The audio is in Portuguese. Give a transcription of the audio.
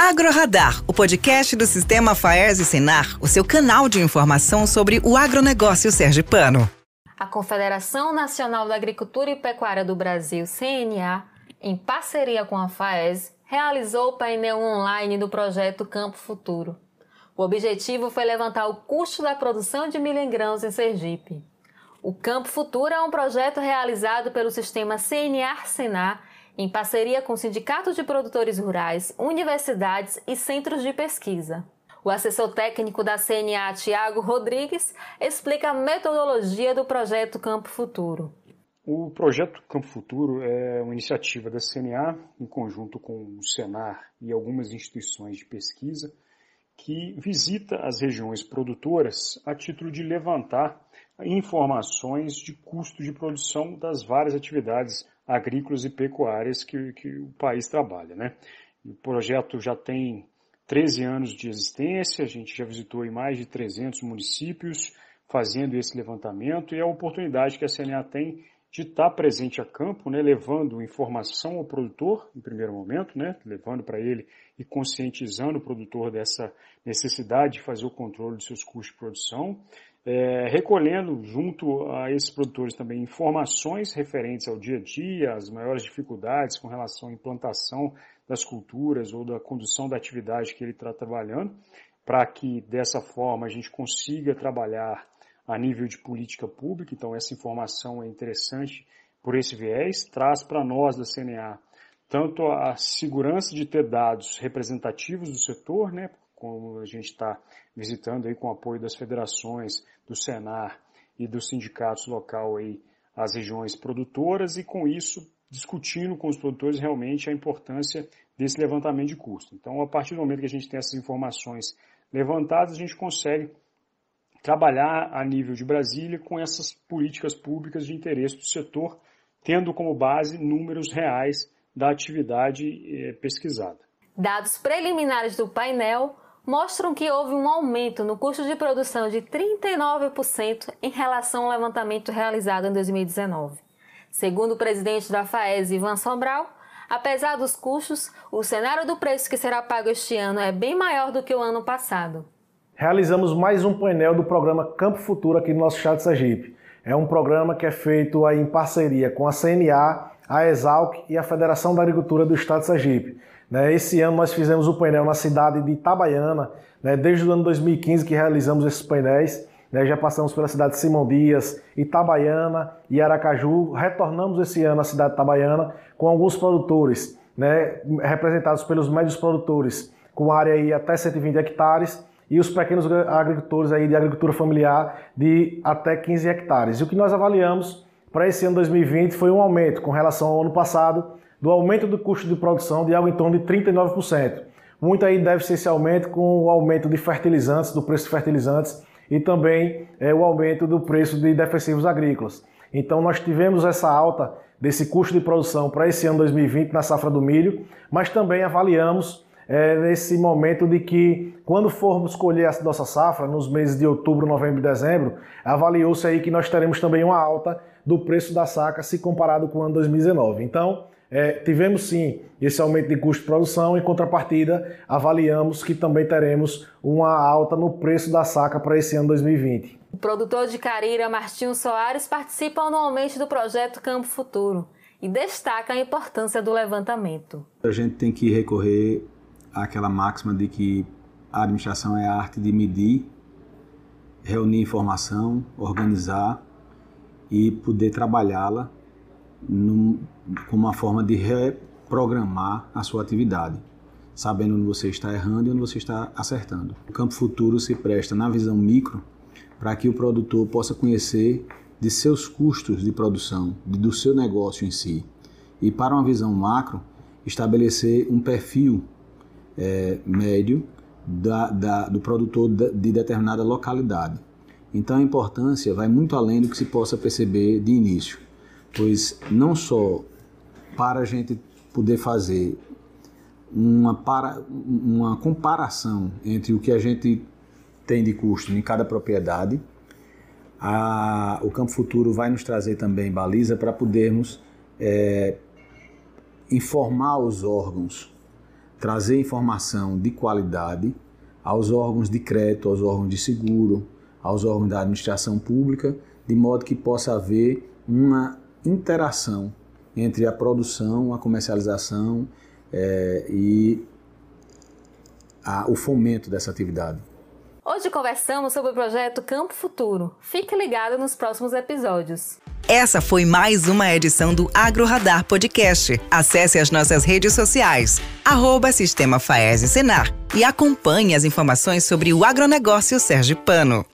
AgroRadar, o podcast do Sistema Faers e Senar, o seu canal de informação sobre o agronegócio sergipano. A Confederação Nacional da Agricultura e Pecuária do Brasil, CNA, em parceria com a FAES, realizou o painel online do projeto Campo Futuro. O objetivo foi levantar o custo da produção de milho em grãos em Sergipe. O Campo Futuro é um projeto realizado pelo sistema CNA-Senar em parceria com sindicatos de produtores rurais, universidades e centros de pesquisa. O assessor técnico da CNA, Tiago Rodrigues, explica a metodologia do projeto Campo Futuro. O projeto Campo Futuro é uma iniciativa da CNA, em conjunto com o Senar e algumas instituições de pesquisa, que visita as regiões produtoras a título de levantar informações de custo de produção das várias atividades agrícolas e pecuárias que, que o país trabalha. Né? O projeto já tem 13 anos de existência, a gente já visitou em mais de 300 municípios fazendo esse levantamento e é a oportunidade que a CNA tem de estar presente a campo, né, levando informação ao produtor, em primeiro momento, né, levando para ele e conscientizando o produtor dessa necessidade de fazer o controle de seus custos de produção, é, recolhendo junto a esses produtores também informações referentes ao dia a dia, as maiores dificuldades com relação à implantação das culturas ou da condução da atividade que ele está trabalhando, para que dessa forma a gente consiga trabalhar a nível de política pública. Então essa informação é interessante por esse viés, traz para nós da CNA tanto a segurança de ter dados representativos do setor, né, como a gente está visitando aí com o apoio das federações, do Senar e dos sindicatos local aí, as regiões produtoras e com isso discutindo com os produtores realmente a importância desse levantamento de custo. Então, a partir do momento que a gente tem essas informações levantadas, a gente consegue trabalhar a nível de Brasília com essas políticas públicas de interesse do setor, tendo como base números reais da atividade eh, pesquisada. Dados preliminares do painel mostram que houve um aumento no custo de produção de 39% em relação ao levantamento realizado em 2019. Segundo o presidente da FAES, Ivan Sobral, apesar dos custos, o cenário do preço que será pago este ano é bem maior do que o ano passado. Realizamos mais um painel do programa Campo Futuro aqui no nosso estado de Sergipe. É um programa que é feito em parceria com a CNA, a Exalc e a Federação da Agricultura do Estado de Sergipe. Né? Esse ano nós fizemos o painel na cidade de Itabaiana, né? desde o ano 2015 que realizamos esses painéis. Né? Já passamos pela cidade de Simão Dias, Itabaiana e Aracaju. Retornamos esse ano à cidade de Itabaiana com alguns produtores, né? representados pelos médios produtores, com área aí até 120 hectares e os pequenos agricultores aí de agricultura familiar de até 15 hectares. E o que nós avaliamos para esse ano 2020 foi um aumento com relação ao ano passado do aumento do custo de produção de algo em torno de 39%. Muito aí deve ser esse aumento com o aumento de fertilizantes, do preço de fertilizantes e também é, o aumento do preço de defensivos agrícolas. Então nós tivemos essa alta desse custo de produção para esse ano 2020 na safra do milho, mas também avaliamos é, nesse momento de que quando formos colher a nossa safra, nos meses de outubro, novembro e dezembro, avaliou-se aí que nós teremos também uma alta do preço da saca se comparado com o ano 2019. Então, é, tivemos sim esse aumento de custo de produção, em contrapartida, avaliamos que também teremos uma alta no preço da saca para esse ano 2020. O produtor de Carira, Martinho Soares, participa anualmente do projeto Campo Futuro e destaca a importância do levantamento. A gente tem que recorrer àquela máxima de que a administração é a arte de medir, reunir informação, organizar e poder trabalhá-la num, como uma forma de reprogramar a sua atividade, sabendo onde você está errando e onde você está acertando. O campo futuro se presta na visão micro para que o produtor possa conhecer de seus custos de produção, do seu negócio em si. E para uma visão macro, estabelecer um perfil é, médio da, da, do produtor de determinada localidade. Então a importância vai muito além do que se possa perceber de início pois não só para a gente poder fazer uma, para, uma comparação entre o que a gente tem de custo em cada propriedade, a, o Campo Futuro vai nos trazer também baliza para podermos é, informar os órgãos trazer informação de qualidade aos órgãos de crédito, aos órgãos de seguro, aos órgãos da administração pública, de modo que possa haver uma interação entre a produção, a comercialização é, e a, o fomento dessa atividade. Hoje conversamos sobre o projeto Campo Futuro. Fique ligado nos próximos episódios. Essa foi mais uma edição do Agro Radar Podcast. Acesse as nossas redes sociais, arroba Sistema Faese Senar e acompanhe as informações sobre o agronegócio sergipano.